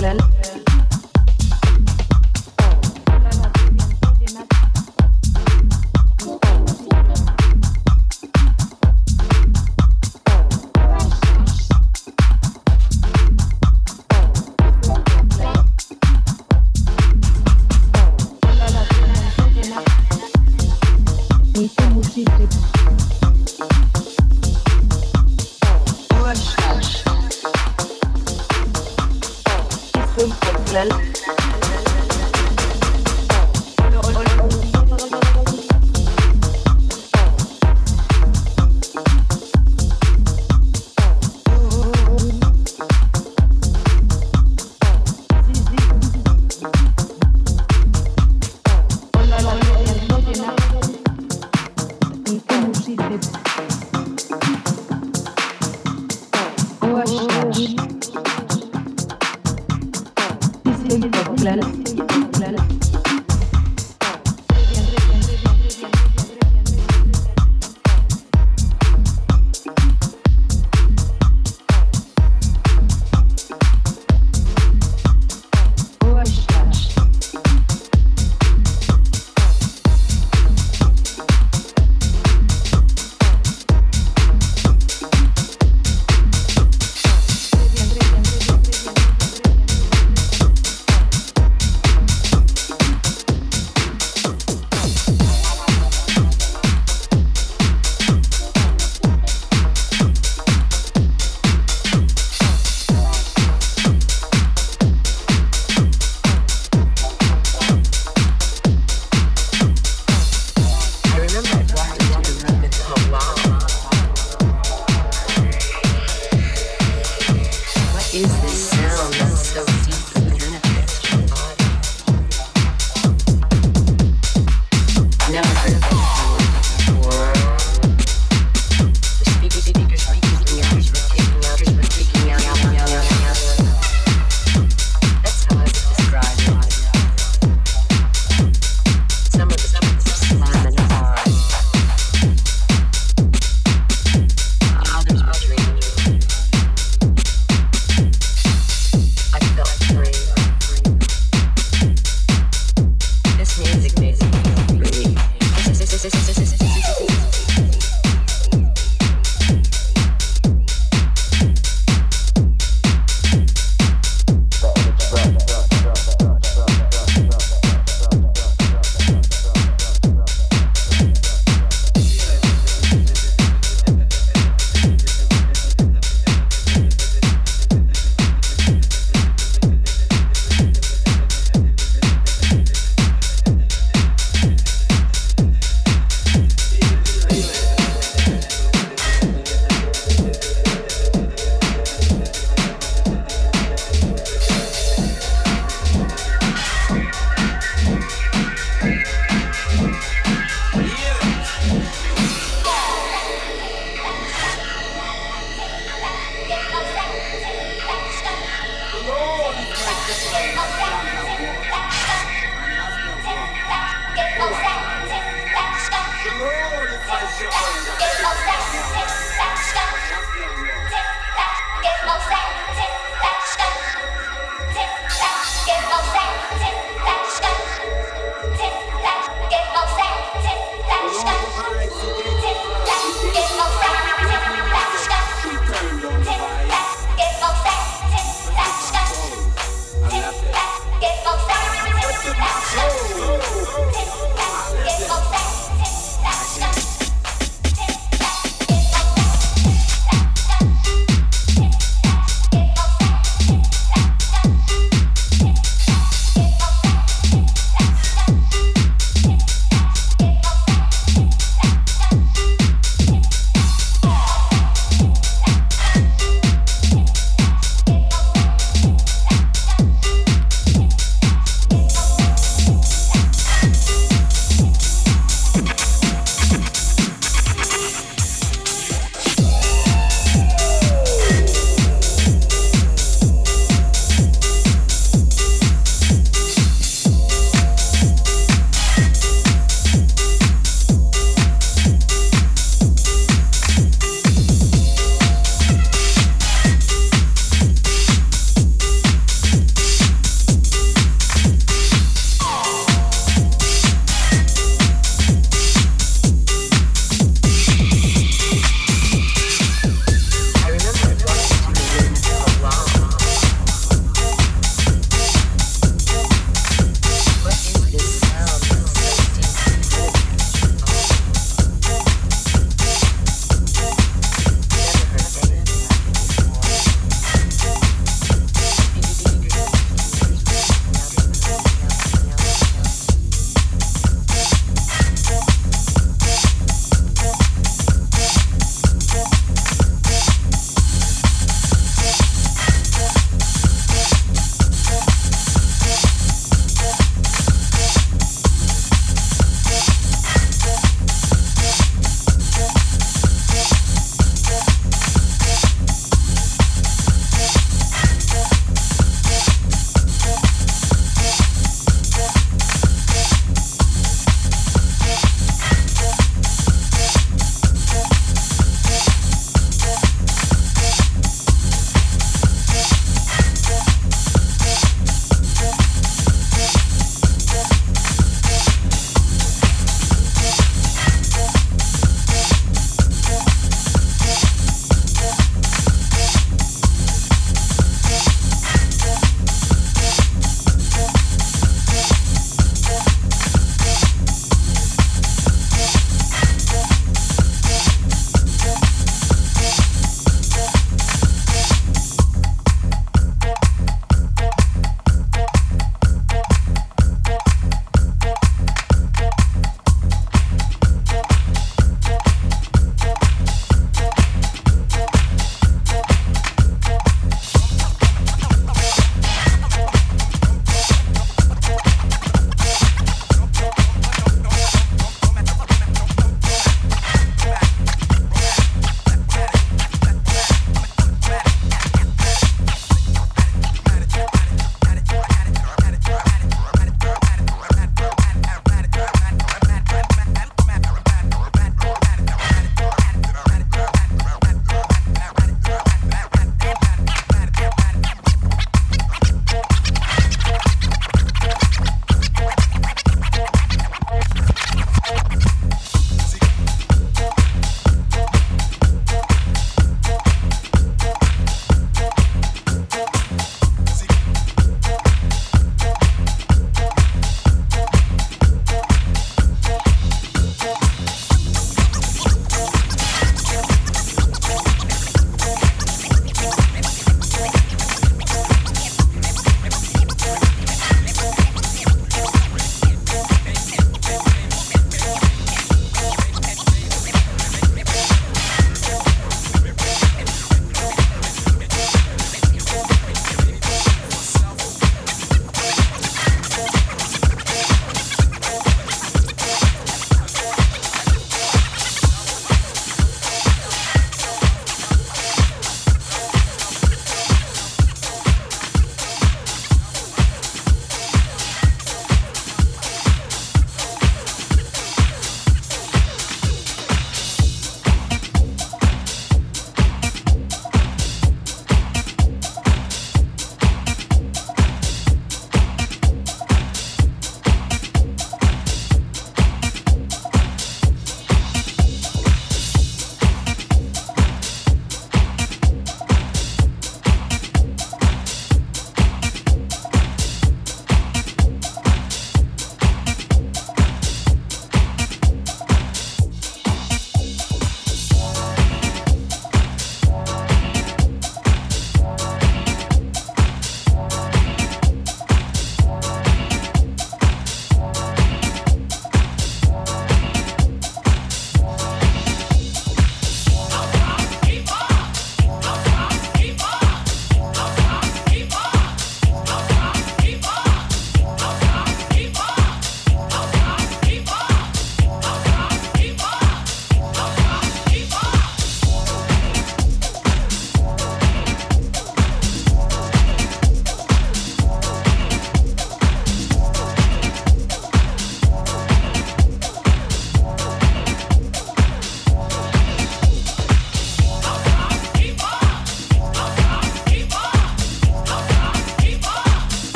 Get